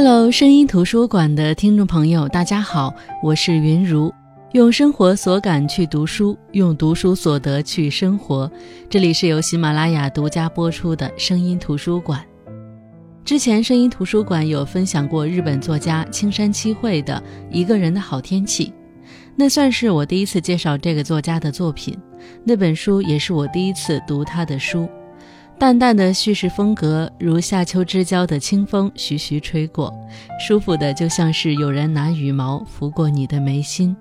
Hello，声音图书馆的听众朋友，大家好，我是云如，用生活所感去读书，用读书所得去生活。这里是由喜马拉雅独家播出的声音图书馆。之前声音图书馆有分享过日本作家青山七惠的《一个人的好天气》，那算是我第一次介绍这个作家的作品。那本书也是我第一次读他的书。淡淡的叙事风格，如夏秋之交的清风徐徐吹过，舒服的就像是有人拿羽毛拂过你的眉心。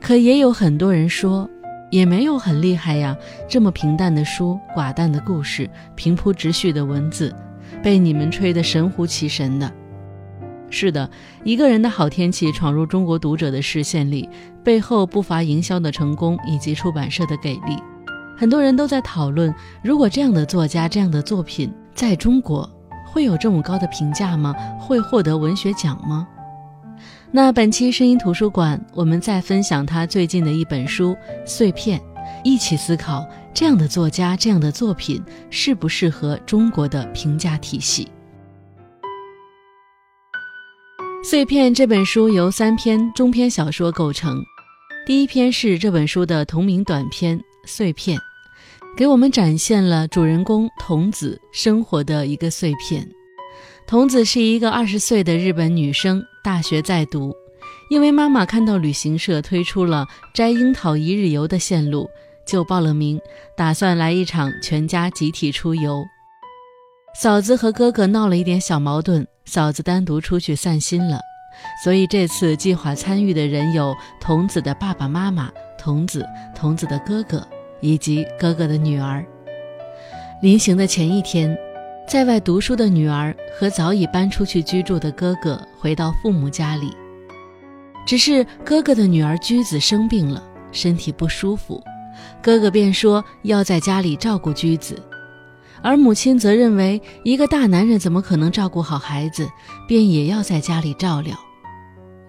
可也有很多人说，也没有很厉害呀，这么平淡的书，寡淡的故事，平铺直叙的文字，被你们吹得神乎其神的。是的，一个人的好天气闯入中国读者的视线里，背后不乏营销的成功以及出版社的给力。很多人都在讨论，如果这样的作家、这样的作品在中国会有这么高的评价吗？会获得文学奖吗？那本期声音图书馆，我们再分享他最近的一本书《碎片》，一起思考这样的作家、这样的作品适不适合中国的评价体系。《碎片》这本书由三篇中篇小说构成，第一篇是这本书的同名短篇《碎片》。给我们展现了主人公童子生活的一个碎片。童子是一个二十岁的日本女生，大学在读。因为妈妈看到旅行社推出了摘樱桃一日游的线路，就报了名，打算来一场全家集体出游。嫂子和哥哥闹了一点小矛盾，嫂子单独出去散心了。所以这次计划参与的人有童子的爸爸妈妈、童子、童子的哥哥。以及哥哥的女儿。临行的前一天，在外读书的女儿和早已搬出去居住的哥哥回到父母家里。只是哥哥的女儿居子生病了，身体不舒服，哥哥便说要在家里照顾居子，而母亲则认为一个大男人怎么可能照顾好孩子，便也要在家里照料。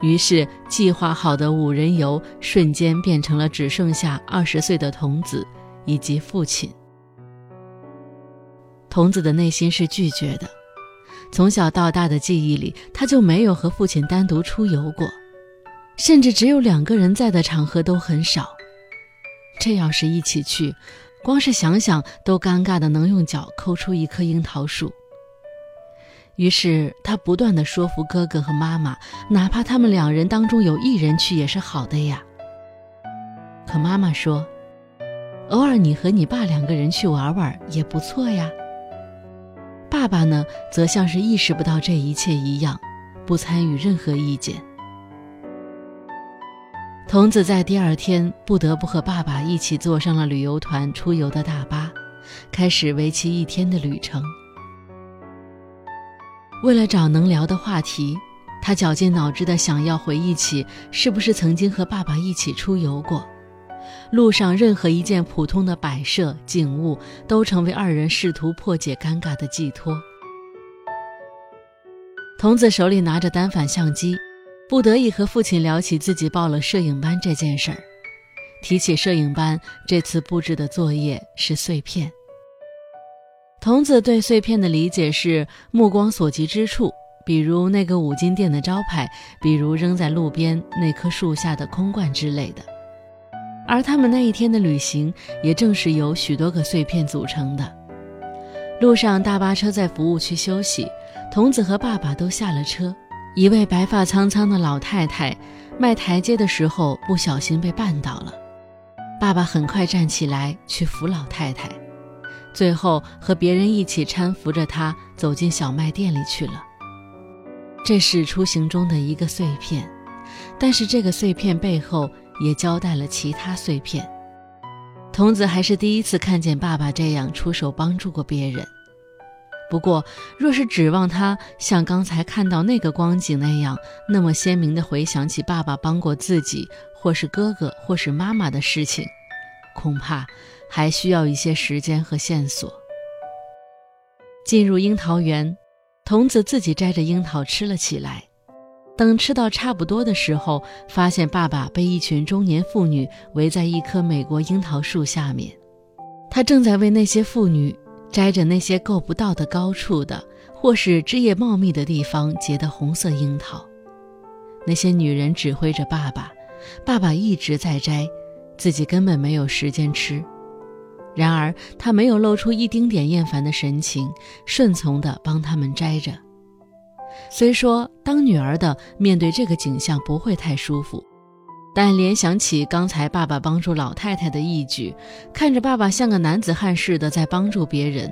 于是，计划好的五人游瞬间变成了只剩下二十岁的童子以及父亲。童子的内心是拒绝的，从小到大的记忆里，他就没有和父亲单独出游过，甚至只有两个人在的场合都很少。这要是一起去，光是想想都尴尬的能用脚抠出一棵樱桃树。于是他不断的说服哥哥和妈妈，哪怕他们两人当中有一人去也是好的呀。可妈妈说，偶尔你和你爸两个人去玩玩也不错呀。爸爸呢，则像是意识不到这一切一样，不参与任何意见。童子在第二天不得不和爸爸一起坐上了旅游团出游的大巴，开始为期一天的旅程。为了找能聊的话题，他绞尽脑汁的想要回忆起是不是曾经和爸爸一起出游过。路上任何一件普通的摆设、景物，都成为二人试图破解尴尬的寄托。童子手里拿着单反相机，不得已和父亲聊起自己报了摄影班这件事儿。提起摄影班，这次布置的作业是碎片。童子对碎片的理解是目光所及之处，比如那个五金店的招牌，比如扔在路边那棵树下的空罐之类的。而他们那一天的旅行，也正是由许多个碎片组成的。路上，大巴车在服务区休息，童子和爸爸都下了车。一位白发苍苍的老太太迈台阶的时候不小心被绊倒了，爸爸很快站起来去扶老太太。最后和别人一起搀扶着他走进小卖店里去了。这是出行中的一个碎片，但是这个碎片背后也交代了其他碎片。童子还是第一次看见爸爸这样出手帮助过别人。不过，若是指望他像刚才看到那个光景那样，那么鲜明地回想起爸爸帮过自己，或是哥哥，或是妈妈的事情，恐怕。还需要一些时间和线索。进入樱桃园，童子自己摘着樱桃吃了起来。等吃到差不多的时候，发现爸爸被一群中年妇女围在一棵美国樱桃树下面，他正在为那些妇女摘着那些够不到的高处的、或是枝叶茂密的地方结的红色樱桃。那些女人指挥着爸爸，爸爸一直在摘，自己根本没有时间吃。然而他没有露出一丁点厌烦的神情，顺从地帮他们摘着。虽说当女儿的面对这个景象不会太舒服，但联想起刚才爸爸帮助老太太的义举，看着爸爸像个男子汉似的在帮助别人，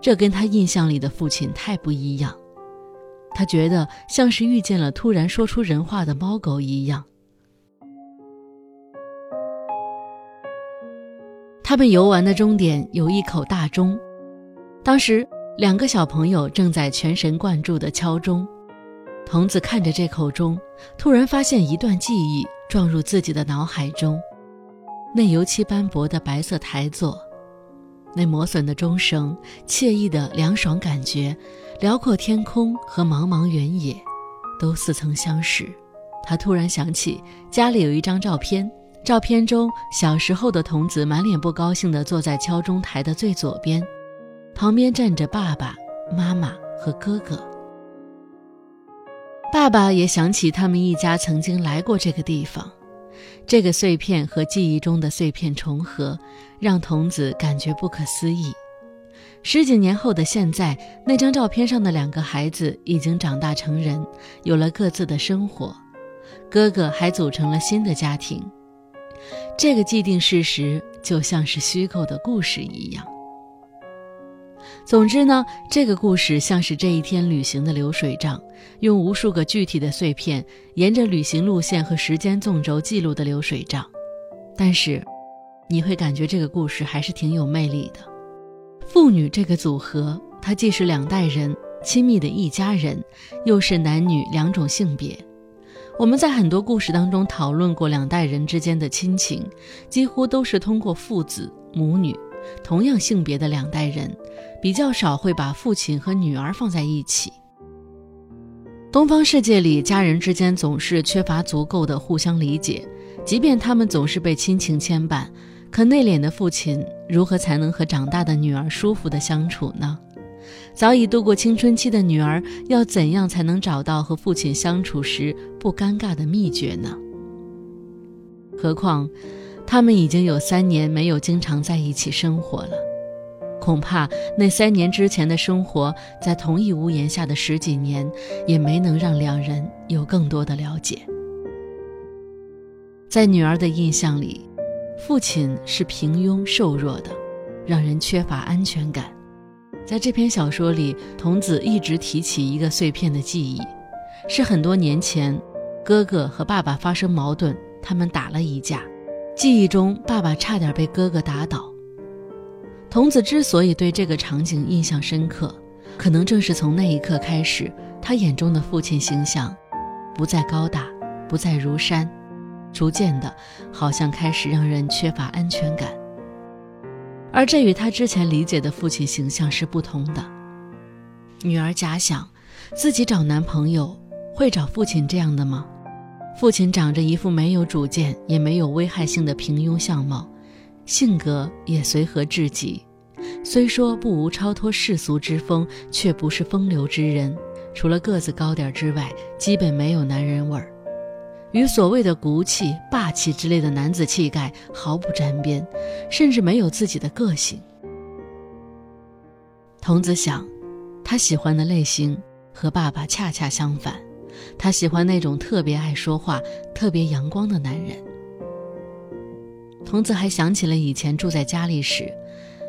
这跟他印象里的父亲太不一样。他觉得像是遇见了突然说出人话的猫狗一样。他们游玩的终点有一口大钟，当时两个小朋友正在全神贯注地敲钟。童子看着这口钟，突然发现一段记忆撞入自己的脑海中：那油漆斑驳的白色台座，那磨损的钟声，惬意的凉爽感觉，辽阔天空和茫茫原野，都似曾相识。他突然想起家里有一张照片，照片中小时候的童子满脸不高兴地坐在敲钟台的最左边，旁边站着爸爸妈妈和哥哥。爸爸也想起他们一家曾经来过这个地方，这个碎片和记忆中的碎片重合，让童子感觉不可思议。十几年后的现在，那张照片上的两个孩子已经长大成人，有了各自的生活，哥哥还组成了新的家庭。这个既定事实就像是虚构的故事一样。总之呢，这个故事像是这一天旅行的流水账，用无数个具体的碎片，沿着旅行路线和时间纵轴记录的流水账。但是，你会感觉这个故事还是挺有魅力的。父女这个组合，它既是两代人亲密的一家人，又是男女两种性别。我们在很多故事当中讨论过两代人之间的亲情，几乎都是通过父子母女。同样性别的两代人，比较少会把父亲和女儿放在一起。东方世界里，家人之间总是缺乏足够的互相理解，即便他们总是被亲情牵绊，可内敛的父亲如何才能和长大的女儿舒服的相处呢？早已度过青春期的女儿要怎样才能找到和父亲相处时不尴尬的秘诀呢？何况。他们已经有三年没有经常在一起生活了，恐怕那三年之前的生活，在同一屋檐下的十几年，也没能让两人有更多的了解。在女儿的印象里，父亲是平庸瘦弱的，让人缺乏安全感。在这篇小说里，童子一直提起一个碎片的记忆，是很多年前，哥哥和爸爸发生矛盾，他们打了一架。记忆中，爸爸差点被哥哥打倒。童子之所以对这个场景印象深刻，可能正是从那一刻开始，他眼中的父亲形象，不再高大，不再如山，逐渐的，好像开始让人缺乏安全感。而这与他之前理解的父亲形象是不同的。女儿假想，自己找男朋友会找父亲这样的吗？父亲长着一副没有主见也没有危害性的平庸相貌，性格也随和至极。虽说不无超脱世俗之风，却不是风流之人。除了个子高点之外，基本没有男人味儿，与所谓的骨气、霸气之类的男子气概毫不沾边，甚至没有自己的个性。童子想，他喜欢的类型和爸爸恰恰相反。他喜欢那种特别爱说话、特别阳光的男人。童子还想起了以前住在家里时，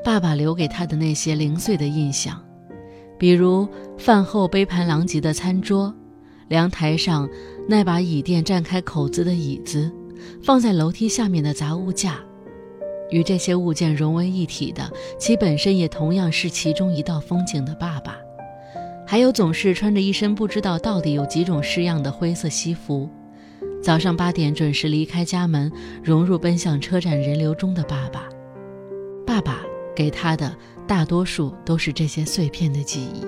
爸爸留给他的那些零碎的印象，比如饭后杯盘狼藉的餐桌，凉台上那把椅垫占开口子的椅子，放在楼梯下面的杂物架，与这些物件融为一体的，其本身也同样是其中一道风景的爸爸。还有总是穿着一身不知道到底有几种式样的灰色西服，早上八点准时离开家门，融入奔向车站人流中的爸爸。爸爸给他的大多数都是这些碎片的记忆。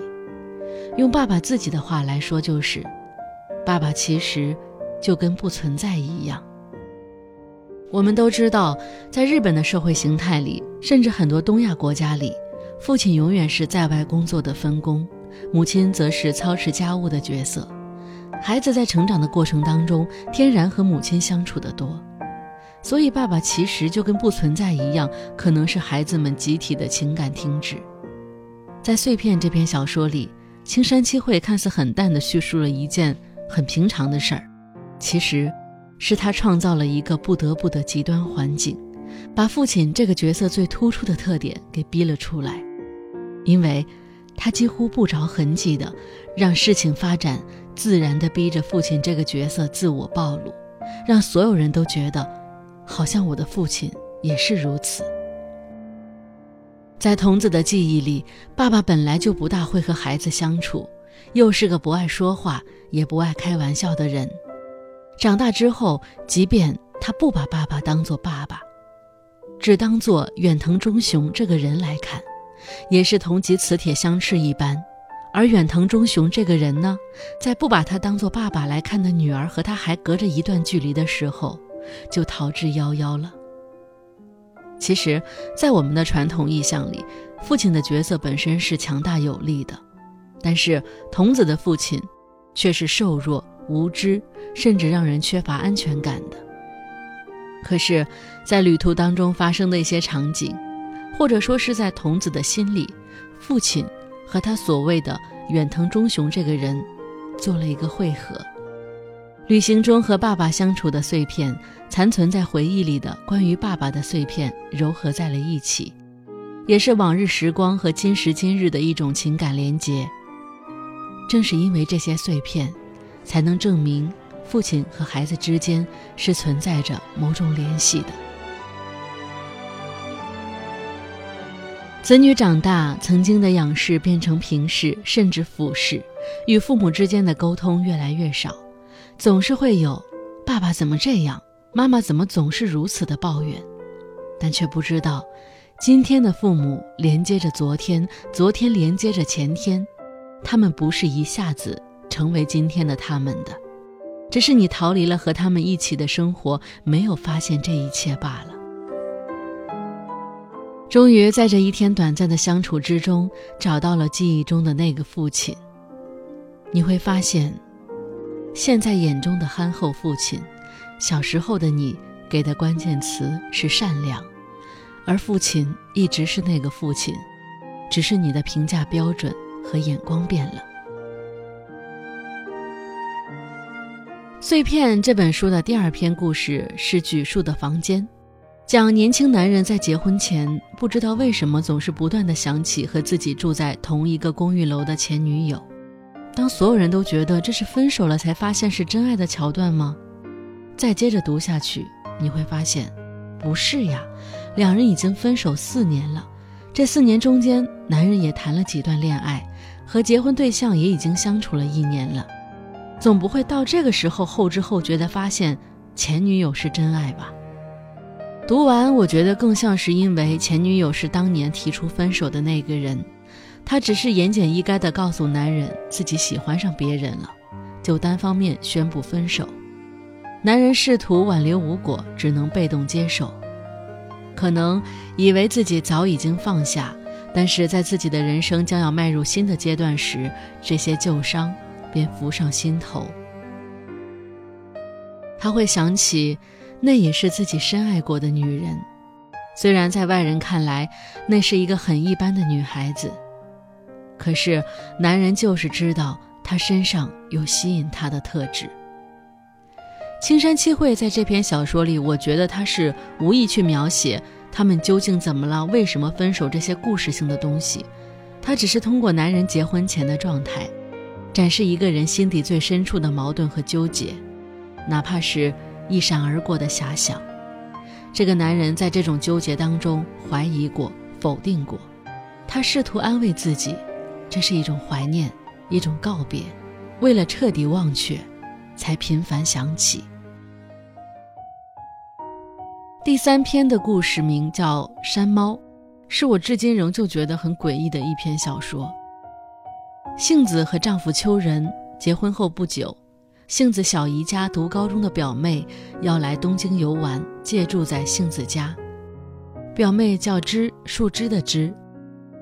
用爸爸自己的话来说，就是，爸爸其实就跟不存在一样。我们都知道，在日本的社会形态里，甚至很多东亚国家里，父亲永远是在外工作的分工。母亲则是操持家务的角色。孩子在成长的过程当中，天然和母亲相处的多，所以爸爸其实就跟不存在一样，可能是孩子们集体的情感停止。在《碎片》这篇小说里，青山七惠看似很淡的叙述了一件很平常的事儿，其实，是他创造了一个不得不的极端环境，把父亲这个角色最突出的特点给逼了出来，因为，他几乎不着痕迹的让事情发展。自然的逼着父亲这个角色自我暴露，让所有人都觉得，好像我的父亲也是如此。在童子的记忆里，爸爸本来就不大会和孩子相处，又是个不爱说话也不爱开玩笑的人。长大之后，即便他不把爸爸当做爸爸，只当做远藤忠雄这个人来看，也是同级磁铁相斥一般。而远藤忠雄这个人呢，在不把他当做爸爸来看的女儿和他还隔着一段距离的时候，就逃之夭夭了。其实，在我们的传统意象里，父亲的角色本身是强大有力的，但是童子的父亲却是瘦弱、无知，甚至让人缺乏安全感的。可是，在旅途当中发生的一些场景，或者说是在童子的心里，父亲。和他所谓的远藤忠雄这个人做了一个汇合，旅行中和爸爸相处的碎片，残存在回忆里的关于爸爸的碎片，糅合在了一起，也是往日时光和今时今日的一种情感连结。正是因为这些碎片，才能证明父亲和孩子之间是存在着某种联系的。子女长大，曾经的仰视变成平视，甚至俯视，与父母之间的沟通越来越少，总是会有“爸爸怎么这样，妈妈怎么总是如此”的抱怨，但却不知道，今天的父母连接着昨天，昨天连接着前天，他们不是一下子成为今天的他们的，只是你逃离了和他们一起的生活，没有发现这一切罢了。终于在这一天短暂的相处之中，找到了记忆中的那个父亲。你会发现，现在眼中的憨厚父亲，小时候的你给的关键词是善良，而父亲一直是那个父亲，只是你的评价标准和眼光变了。碎片这本书的第二篇故事是举树的房间。讲年轻男人在结婚前不知道为什么总是不断的想起和自己住在同一个公寓楼的前女友。当所有人都觉得这是分手了才发现是真爱的桥段吗？再接着读下去，你会发现，不是呀，两人已经分手四年了。这四年中间，男人也谈了几段恋爱，和结婚对象也已经相处了一年了，总不会到这个时候后知后觉的发现前女友是真爱吧？读完，我觉得更像是因为前女友是当年提出分手的那个人，他只是言简意赅的告诉男人自己喜欢上别人了，就单方面宣布分手。男人试图挽留无果，只能被动接受。可能以为自己早已经放下，但是在自己的人生将要迈入新的阶段时，这些旧伤便浮上心头。他会想起。那也是自己深爱过的女人，虽然在外人看来，那是一个很一般的女孩子，可是男人就是知道她身上有吸引他的特质。青山七惠在这篇小说里，我觉得他是无意去描写他们究竟怎么了，为什么分手这些故事性的东西，他只是通过男人结婚前的状态，展示一个人心底最深处的矛盾和纠结，哪怕是。一闪而过的遐想，这个男人在这种纠结当中怀疑过、否定过，他试图安慰自己，这是一种怀念，一种告别，为了彻底忘却，才频繁想起。第三篇的故事名叫《山猫》，是我至今仍旧觉得很诡异的一篇小说。杏子和丈夫秋人结婚后不久。杏子小姨家读高中的表妹要来东京游玩，借住在杏子家。表妹叫枝，树枝的枝。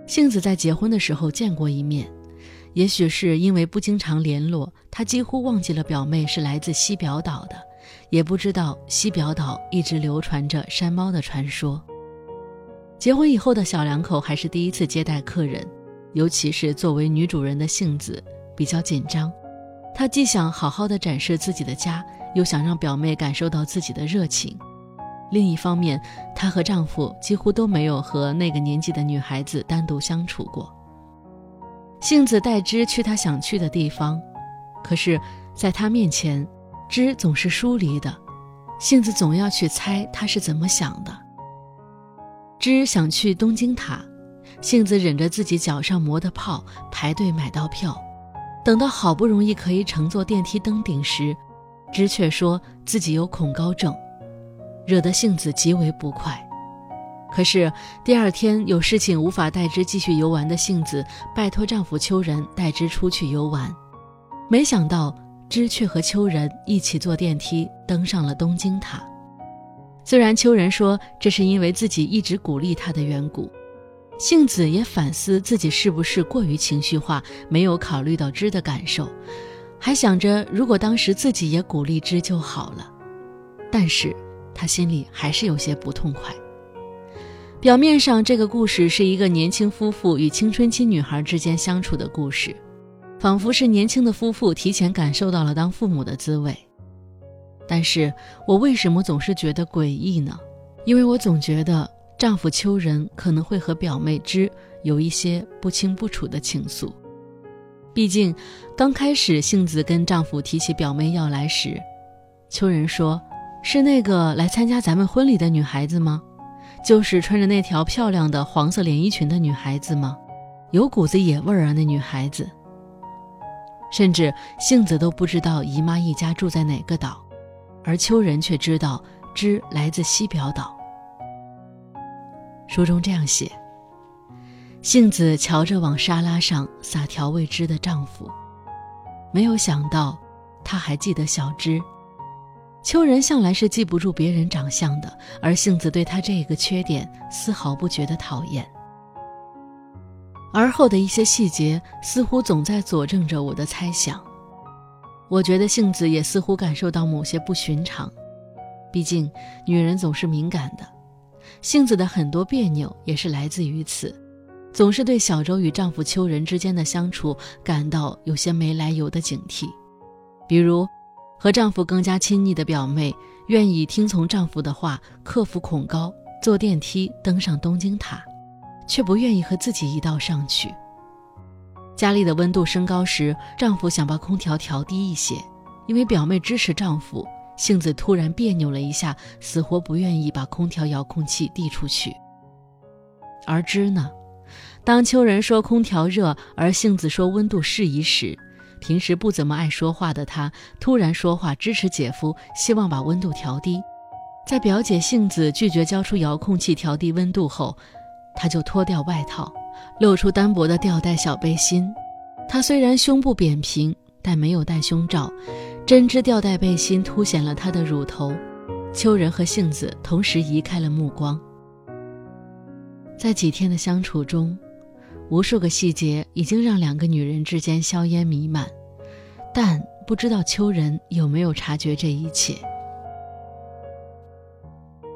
杏子在结婚的时候见过一面，也许是因为不经常联络，他几乎忘记了表妹是来自西表岛的，也不知道西表岛一直流传着山猫的传说。结婚以后的小两口还是第一次接待客人，尤其是作为女主人的杏子比较紧张。她既想好好的展示自己的家，又想让表妹感受到自己的热情。另一方面，她和丈夫几乎都没有和那个年纪的女孩子单独相处过。杏子带枝去她想去的地方，可是，在她面前，枝总是疏离的。杏子总要去猜她是怎么想的。枝想去东京塔，杏子忍着自己脚上磨的泡，排队买到票。等到好不容易可以乘坐电梯登顶时，枝却说自己有恐高症。惹得杏子极为不快，可是第二天有事情无法带之继续游玩的杏子，拜托丈夫秋人带之出去游玩。没想到之却和秋人一起坐电梯登上了东京塔。虽然秋人说这是因为自己一直鼓励他的缘故，杏子也反思自己是不是过于情绪化，没有考虑到之的感受，还想着如果当时自己也鼓励之就好了。但是。他心里还是有些不痛快。表面上，这个故事是一个年轻夫妇与青春期女孩之间相处的故事，仿佛是年轻的夫妇提前感受到了当父母的滋味。但是我为什么总是觉得诡异呢？因为我总觉得丈夫秋人可能会和表妹之有一些不清不楚的情愫。毕竟，刚开始杏子跟丈夫提起表妹要来时，秋人说。是那个来参加咱们婚礼的女孩子吗？就是穿着那条漂亮的黄色连衣裙的女孩子吗？有股子野味儿啊，那女孩子。甚至杏子都不知道姨妈一家住在哪个岛，而秋人却知道之来自西表岛。书中这样写：杏子瞧着往沙拉上撒调味汁的丈夫，没有想到他还记得小芝。秋人向来是记不住别人长相的，而杏子对他这个缺点丝毫不觉得讨厌。而后的一些细节似乎总在佐证着我的猜想。我觉得杏子也似乎感受到某些不寻常，毕竟女人总是敏感的。杏子的很多别扭也是来自于此，总是对小周与丈夫秋人之间的相处感到有些没来由的警惕，比如。和丈夫更加亲昵的表妹，愿意听从丈夫的话，克服恐高，坐电梯登上东京塔，却不愿意和自己一道上去。家里的温度升高时，丈夫想把空调调低一些，因为表妹支持丈夫，杏子突然别扭了一下，死活不愿意把空调遥控器递出去。而之呢，当秋人说空调热，而杏子说温度适宜时。平时不怎么爱说话的她，突然说话支持姐夫，希望把温度调低。在表姐杏子拒绝交出遥控器调低温度后，她就脱掉外套，露出单薄的吊带小背心。她虽然胸部扁平，但没有戴胸罩，针织吊带背心凸显了她的乳头。秋人和杏子同时移开了目光。在几天的相处中。无数个细节已经让两个女人之间硝烟弥漫，但不知道秋人有没有察觉这一切。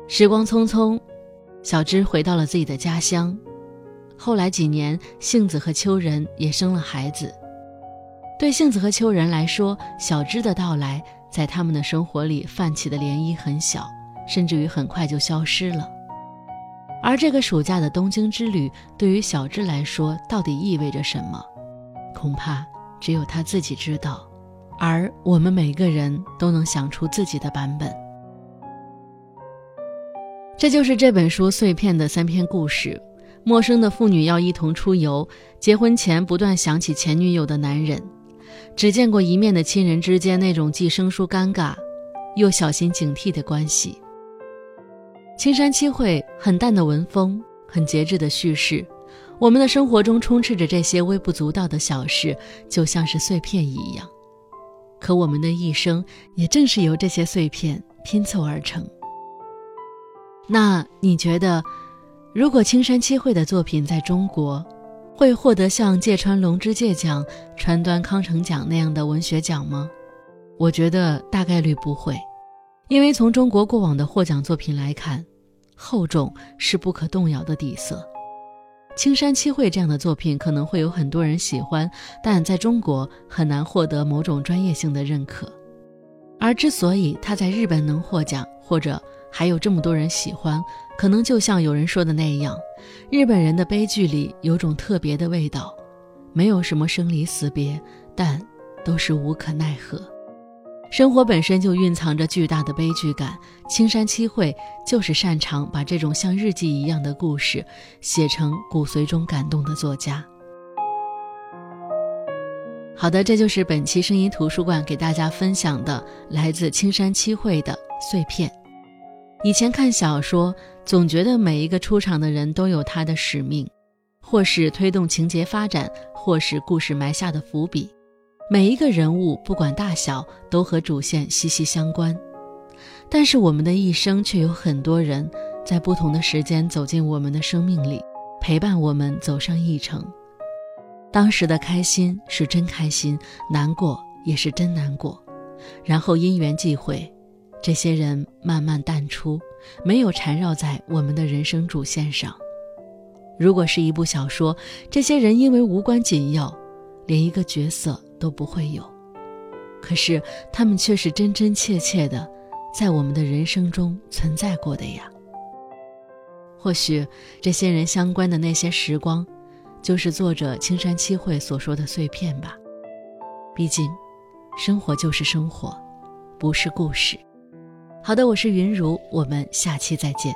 时光匆匆，小芝回到了自己的家乡。后来几年，杏子和秋人也生了孩子。对杏子和秋人来说，小芝的到来在他们的生活里泛起的涟漪很小，甚至于很快就消失了。而这个暑假的东京之旅，对于小智来说，到底意味着什么？恐怕只有他自己知道，而我们每个人都能想出自己的版本。这就是这本书碎片的三篇故事：陌生的妇女要一同出游，结婚前不断想起前女友的男人，只见过一面的亲人之间那种既生疏尴尬，又小心警惕的关系。青山七惠很淡的文风，很节制的叙事。我们的生活中充斥着这些微不足道的小事，就像是碎片一样。可我们的一生也正是由这些碎片拼凑而成。那你觉得，如果青山七惠的作品在中国，会获得像芥川龙之介奖、川端康成奖那样的文学奖吗？我觉得大概率不会，因为从中国过往的获奖作品来看，厚重是不可动摇的底色。青山七惠这样的作品可能会有很多人喜欢，但在中国很难获得某种专业性的认可。而之所以他在日本能获奖，或者还有这么多人喜欢，可能就像有人说的那样，日本人的悲剧里有种特别的味道，没有什么生离死别，但都是无可奈何。生活本身就蕴藏着巨大的悲剧感，青山七惠就是擅长把这种像日记一样的故事写成骨髓中感动的作家。好的，这就是本期声音图书馆给大家分享的来自青山七惠的碎片。以前看小说，总觉得每一个出场的人都有他的使命，或是推动情节发展，或是故事埋下的伏笔。每一个人物不管大小，都和主线息息相关。但是我们的一生却有很多人在不同的时间走进我们的生命里，陪伴我们走上一程。当时的开心是真开心，难过也是真难过。然后因缘际会，这些人慢慢淡出，没有缠绕在我们的人生主线上。如果是一部小说，这些人因为无关紧要，连一个角色都不会有。可是他们却是真真切切的，在我们的人生中存在过的呀。或许这些人相关的那些时光。就是作者青山七惠所说的碎片吧。毕竟，生活就是生活，不是故事。好的，我是云如，我们下期再见。